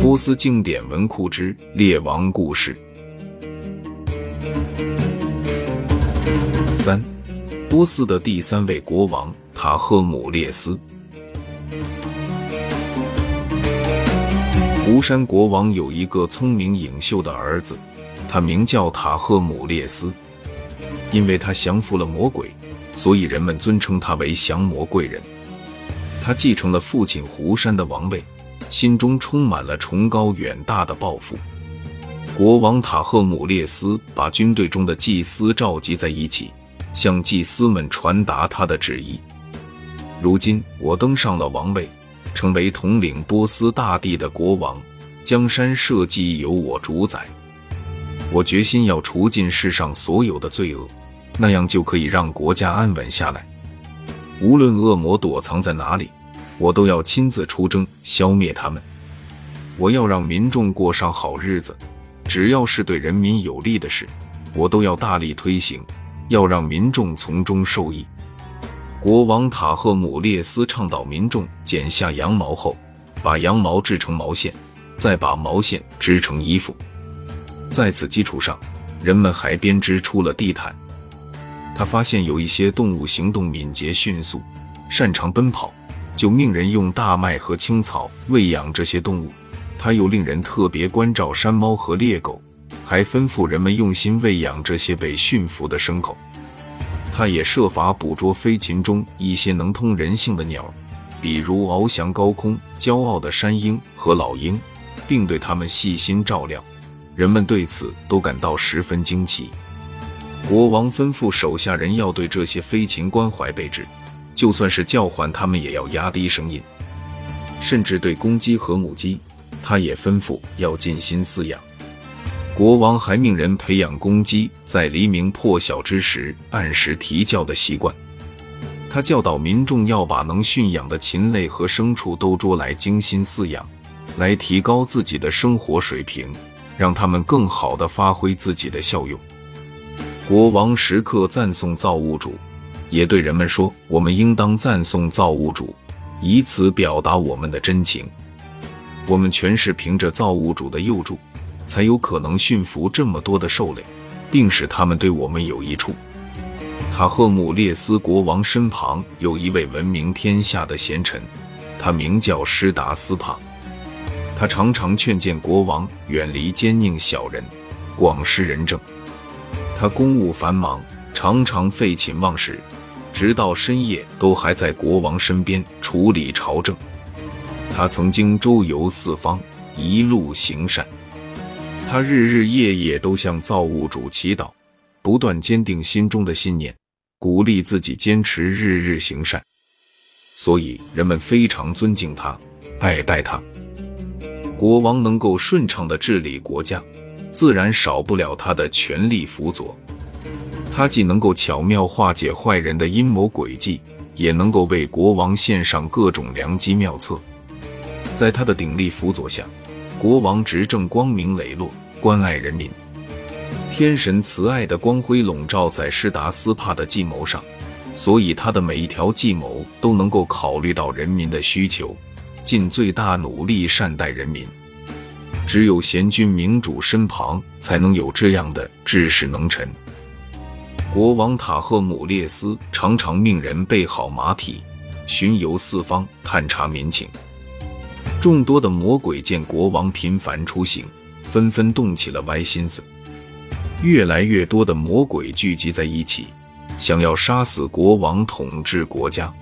波斯经典文库之列王故事三：波斯的第三位国王塔赫姆列斯。湖山国王有一个聪明颖秀的儿子，他名叫塔赫姆列斯。因为他降服了魔鬼，所以人们尊称他为降魔贵人。他继承了父亲胡山的王位，心中充满了崇高远大的抱负。国王塔赫姆列斯把军队中的祭司召集在一起，向祭司们传达他的旨意。如今我登上了王位，成为统领波斯大地的国王，江山社稷由我主宰。我决心要除尽世上所有的罪恶。那样就可以让国家安稳下来。无论恶魔躲藏在哪里，我都要亲自出征，消灭他们。我要让民众过上好日子，只要是对人民有利的事，我都要大力推行，要让民众从中受益。国王塔赫姆列斯倡导民众剪下羊毛后，把羊毛制成毛线，再把毛线织成衣服。在此基础上，人们还编织出了地毯。他发现有一些动物行动敏捷迅速，擅长奔跑，就命人用大麦和青草喂养这些动物。他又令人特别关照山猫和猎狗，还吩咐人们用心喂养这些被驯服的牲口。他也设法捕捉飞禽中一些能通人性的鸟，比如翱翔高空、骄傲的山鹰和老鹰，并对它们细心照料。人们对此都感到十分惊奇。国王吩咐手下人要对这些飞禽关怀备至，就算是叫唤他们也要压低声音。甚至对公鸡和母鸡，他也吩咐要尽心饲养。国王还命人培养公鸡在黎明破晓之时按时啼叫的习惯。他教导民众要把能驯养的禽类和牲畜都捉来精心饲养，来提高自己的生活水平，让他们更好地发挥自己的效用。国王时刻赞颂造物主，也对人们说：“我们应当赞颂造物主，以此表达我们的真情。我们全是凭着造物主的佑助，才有可能驯服这么多的兽类，并使他们对我们有益处。”塔赫姆列斯国王身旁有一位闻名天下的贤臣，他名叫施达斯帕。他常常劝谏国王远离奸佞小人，广施仁政。他公务繁忙，常常废寝忘食，直到深夜都还在国王身边处理朝政。他曾经周游四方，一路行善。他日日夜夜都向造物主祈祷，不断坚定心中的信念，鼓励自己坚持日日行善。所以人们非常尊敬他，爱戴他。国王能够顺畅地治理国家。自然少不了他的全力辅佐。他既能够巧妙化解坏人的阴谋诡计，也能够为国王献上各种良机妙策。在他的鼎力辅佐下，国王执政光明磊落，关爱人民。天神慈爱的光辉笼罩在施达斯帕的计谋上，所以他的每一条计谋都能够考虑到人民的需求，尽最大努力善待人民。只有贤君明主身旁，才能有这样的治世能臣。国王塔赫姆列斯常常命人备好马匹，巡游四方，探查民情。众多的魔鬼见国王频繁出行，纷纷动起了歪心思。越来越多的魔鬼聚集在一起，想要杀死国王，统治国家。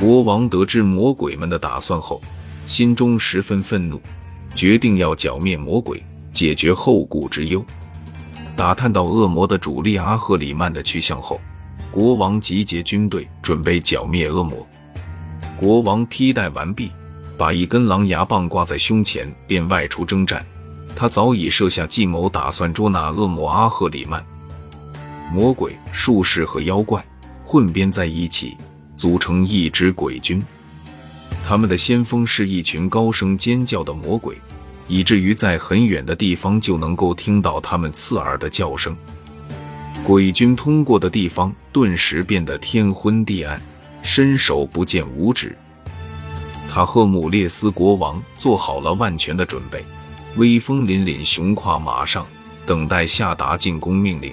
国王得知魔鬼们的打算后，心中十分愤怒。决定要剿灭魔鬼，解决后顾之忧。打探到恶魔的主力阿赫里曼的去向后，国王集结军队，准备剿灭恶魔。国王披戴完毕，把一根狼牙棒挂在胸前，便外出征战。他早已设下计谋，打算捉拿恶魔阿赫里曼。魔鬼、术士和妖怪混编在一起，组成一支鬼军。他们的先锋是一群高声尖叫的魔鬼，以至于在很远的地方就能够听到他们刺耳的叫声。鬼军通过的地方顿时变得天昏地暗，伸手不见五指。塔赫姆列斯国王做好了万全的准备，威风凛凛，雄跨马上，等待下达进攻命令。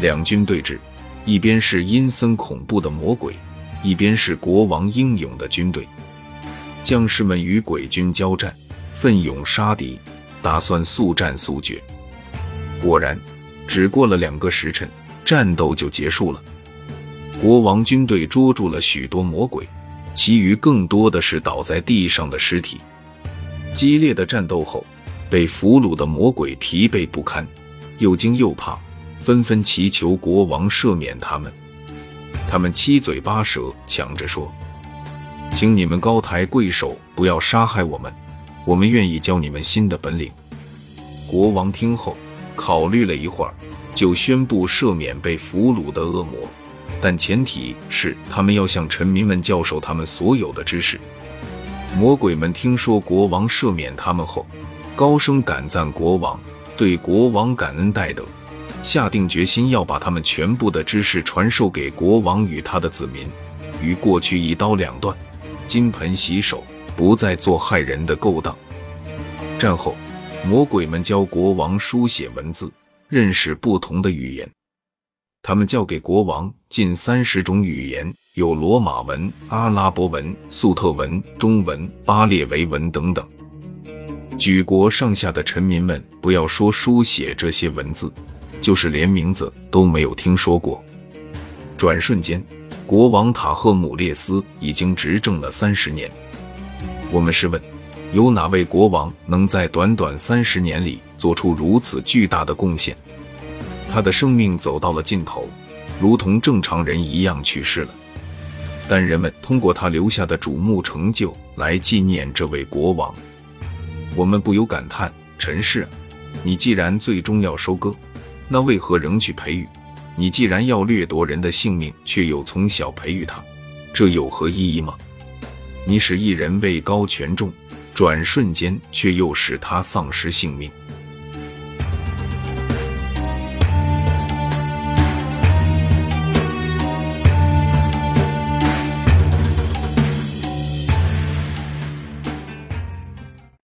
两军对峙，一边是阴森恐怖的魔鬼，一边是国王英勇的军队。将士们与鬼军交战，奋勇杀敌，打算速战速决。果然，只过了两个时辰，战斗就结束了。国王军队捉住了许多魔鬼，其余更多的是倒在地上的尸体。激烈的战斗后，被俘虏的魔鬼疲惫不堪，又惊又怕，纷纷祈求国王赦免他们。他们七嘴八舌，抢着说。请你们高抬贵手，不要杀害我们。我们愿意教你们新的本领。国王听后考虑了一会儿，就宣布赦免被俘虏的恶魔，但前提是他们要向臣民们教授他们所有的知识。魔鬼们听说国王赦免他们后，高声感赞国王，对国王感恩戴德，下定决心要把他们全部的知识传授给国王与他的子民，与过去一刀两断。金盆洗手，不再做害人的勾当。战后，魔鬼们教国王书写文字，认识不同的语言。他们教给国王近三十种语言，有罗马文、阿拉伯文、粟特文、中文、巴列维文等等。举国上下的臣民们，不要说书写这些文字，就是连名字都没有听说过。转瞬间。国王塔赫姆列斯已经执政了三十年。我们试问，有哪位国王能在短短三十年里做出如此巨大的贡献？他的生命走到了尽头，如同正常人一样去世了。但人们通过他留下的瞩目成就来纪念这位国王。我们不由感叹：陈氏，你既然最终要收割，那为何仍去培育？你既然要掠夺人的性命，却又从小培育他，这有何意义吗？你使一人位高权重，转瞬间却又使他丧失性命。